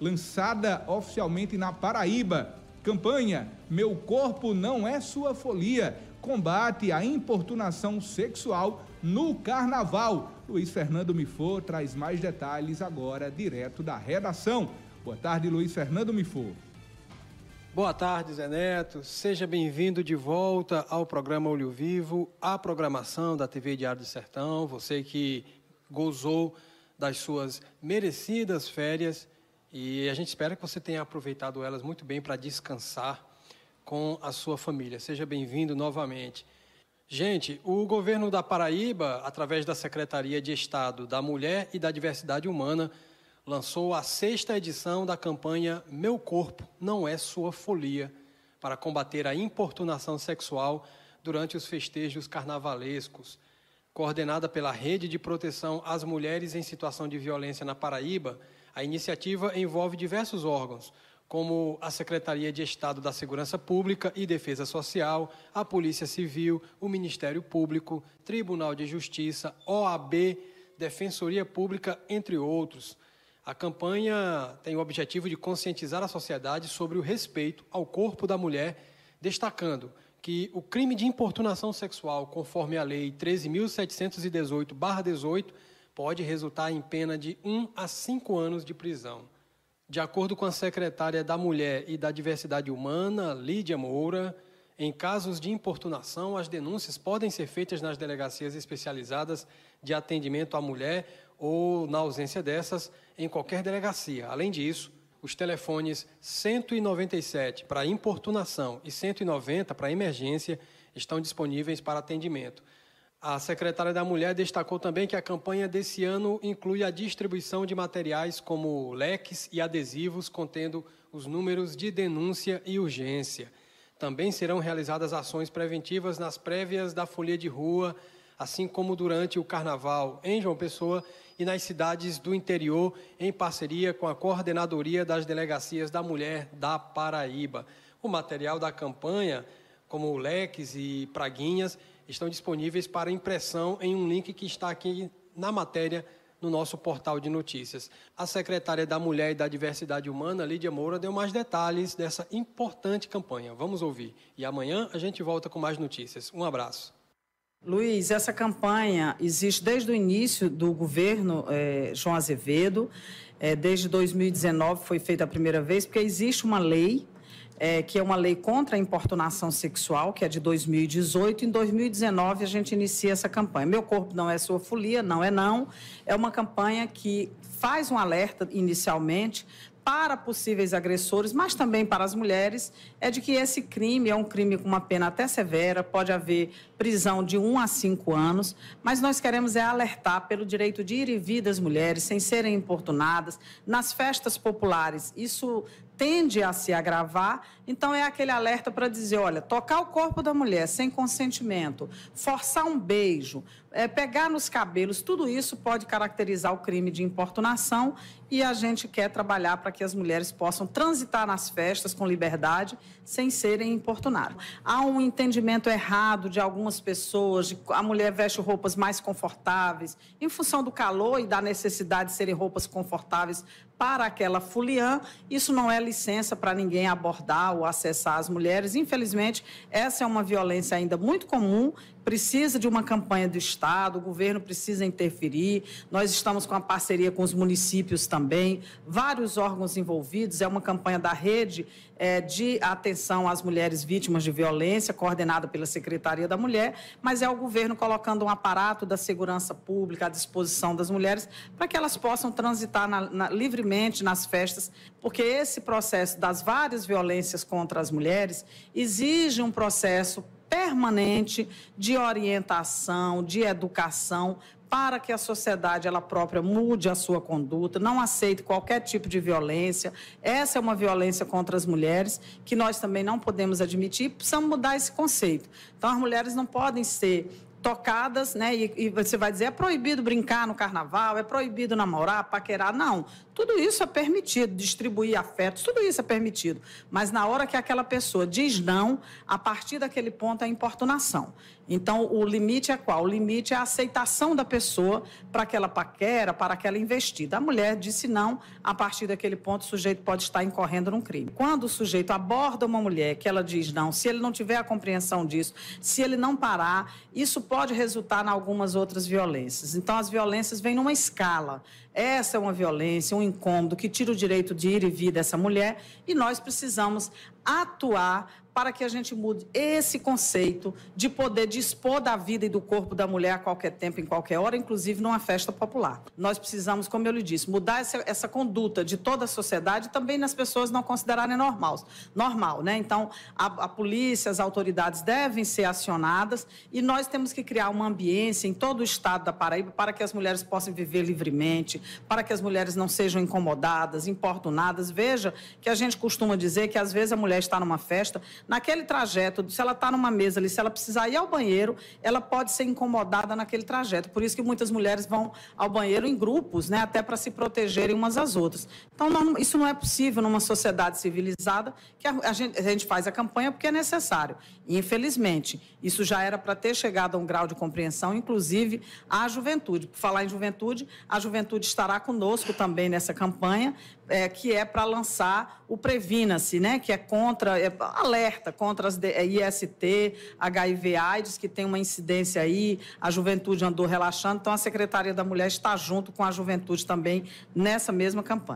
lançada oficialmente na Paraíba. Campanha Meu Corpo Não É Sua Folia combate a importunação sexual no carnaval. Luiz Fernando Mifor traz mais detalhes agora, direto da redação. Boa tarde, Luiz Fernando Mifor. Boa tarde, Zé Neto. Seja bem-vindo de volta ao programa Olho Vivo, a programação da TV Diário do Sertão. Você que gozou das suas merecidas férias e a gente espera que você tenha aproveitado elas muito bem para descansar com a sua família. Seja bem-vindo novamente. Gente, o governo da Paraíba, através da Secretaria de Estado da Mulher e da Diversidade Humana, lançou a sexta edição da campanha Meu Corpo Não É Sua Folia, para combater a importunação sexual durante os festejos carnavalescos. Coordenada pela Rede de Proteção às Mulheres em Situação de Violência na Paraíba, a iniciativa envolve diversos órgãos, como a Secretaria de Estado da Segurança Pública e Defesa Social, a Polícia Civil, o Ministério Público, Tribunal de Justiça, OAB, Defensoria Pública, entre outros. A campanha tem o objetivo de conscientizar a sociedade sobre o respeito ao corpo da mulher, destacando que o crime de importunação sexual, conforme a Lei 13.718-18, pode resultar em pena de 1 a 5 anos de prisão. De acordo com a secretária da Mulher e da Diversidade Humana, Lídia Moura, em casos de importunação, as denúncias podem ser feitas nas delegacias especializadas de atendimento à mulher ou, na ausência dessas, em qualquer delegacia. Além disso, os telefones 197 para importunação e 190 para emergência estão disponíveis para atendimento. A secretária da Mulher destacou também que a campanha desse ano inclui a distribuição de materiais como leques e adesivos contendo os números de denúncia e urgência. Também serão realizadas ações preventivas nas prévias da folia de rua, assim como durante o carnaval em João Pessoa e nas cidades do interior, em parceria com a Coordenadoria das Delegacias da Mulher da Paraíba. O material da campanha, como leques e praguinhas, estão disponíveis para impressão em um link que está aqui na matéria no nosso portal de notícias. A secretária da Mulher e da Diversidade Humana, Lídia Moura, deu mais detalhes dessa importante campanha. Vamos ouvir. E amanhã a gente volta com mais notícias. Um abraço. Luiz, essa campanha existe desde o início do governo é, João Azevedo. É, desde 2019 foi feita a primeira vez, porque existe uma lei, é, que é uma lei contra a importunação sexual, que é de 2018. Em 2019 a gente inicia essa campanha. Meu corpo não é sua folia, não é não. É uma campanha que faz um alerta inicialmente para possíveis agressores, mas também para as mulheres, é de que esse crime é um crime com uma pena até severa, pode haver prisão de um a cinco anos, mas nós queremos é alertar pelo direito de ir e vir das mulheres sem serem importunadas nas festas populares. Isso tende a se agravar, então é aquele alerta para dizer, olha, tocar o corpo da mulher sem consentimento, forçar um beijo, é, pegar nos cabelos, tudo isso pode caracterizar o crime de importunação e a gente quer trabalhar para que as mulheres possam transitar nas festas com liberdade sem serem importunadas. Há um entendimento errado de algumas pessoas, de a mulher veste roupas mais confortáveis, em função do calor e da necessidade de serem roupas confortáveis para aquela fuliã. Isso não é licença para ninguém abordar ou acessar as mulheres. Infelizmente, essa é uma violência ainda muito comum precisa de uma campanha do Estado, o governo precisa interferir. Nós estamos com a parceria com os municípios também, vários órgãos envolvidos. É uma campanha da rede é, de atenção às mulheres vítimas de violência, coordenada pela Secretaria da Mulher, mas é o governo colocando um aparato da segurança pública à disposição das mulheres para que elas possam transitar na, na, livremente nas festas, porque esse processo das várias violências contra as mulheres exige um processo permanente de orientação, de educação, para que a sociedade ela própria mude a sua conduta, não aceite qualquer tipo de violência. Essa é uma violência contra as mulheres que nós também não podemos admitir, precisamos mudar esse conceito. Então as mulheres não podem ser tocadas, né? E, e, você vai dizer é proibido brincar no carnaval, é proibido namorar, paquerar. Não, tudo isso é permitido, distribuir afetos, tudo isso é permitido. Mas na hora que aquela pessoa diz não, a partir daquele ponto é importunação. Então, o limite é qual? O limite é a aceitação da pessoa para aquela paquera, para aquela investida. A mulher disse não, a partir daquele ponto o sujeito pode estar incorrendo num crime. Quando o sujeito aborda uma mulher que ela diz não, se ele não tiver a compreensão disso, se ele não parar, isso pode resultar em algumas outras violências. Então, as violências vêm numa escala. Essa é uma violência, um incômodo que tira o direito de ir e vir dessa mulher e nós precisamos atuar para que a gente mude esse conceito de poder dispor da vida e do corpo da mulher a qualquer tempo, em qualquer hora, inclusive numa festa popular. Nós precisamos, como eu lhe disse, mudar essa, essa conduta de toda a sociedade também nas pessoas não considerarem normal, normal, né? Então, a, a polícia, as autoridades devem ser acionadas e nós temos que criar uma ambiência em todo o estado da Paraíba para que as mulheres possam viver livremente, para que as mulheres não sejam incomodadas, importunadas. Veja que a gente costuma dizer que às vezes a mulher está numa festa, naquele trajeto, se ela está numa mesa ali, se ela precisar ir ao banheiro, ela pode ser incomodada naquele trajeto. Por isso que muitas mulheres vão ao banheiro em grupos, né, até para se protegerem umas às outras. Então, não, isso não é possível numa sociedade civilizada, que a, a, gente, a gente faz a campanha porque é necessário. E, infelizmente, isso já era para ter chegado a um grau de compreensão, inclusive a juventude. Por falar em juventude, a juventude estará conosco também nessa campanha, é, que é para lançar o Previna-se, né, que é contra, é, alerta contra as é, IST, HIV, AIDS, que tem uma incidência aí, a juventude andou relaxando, então a Secretaria da Mulher está junto com a juventude também nessa mesma campanha.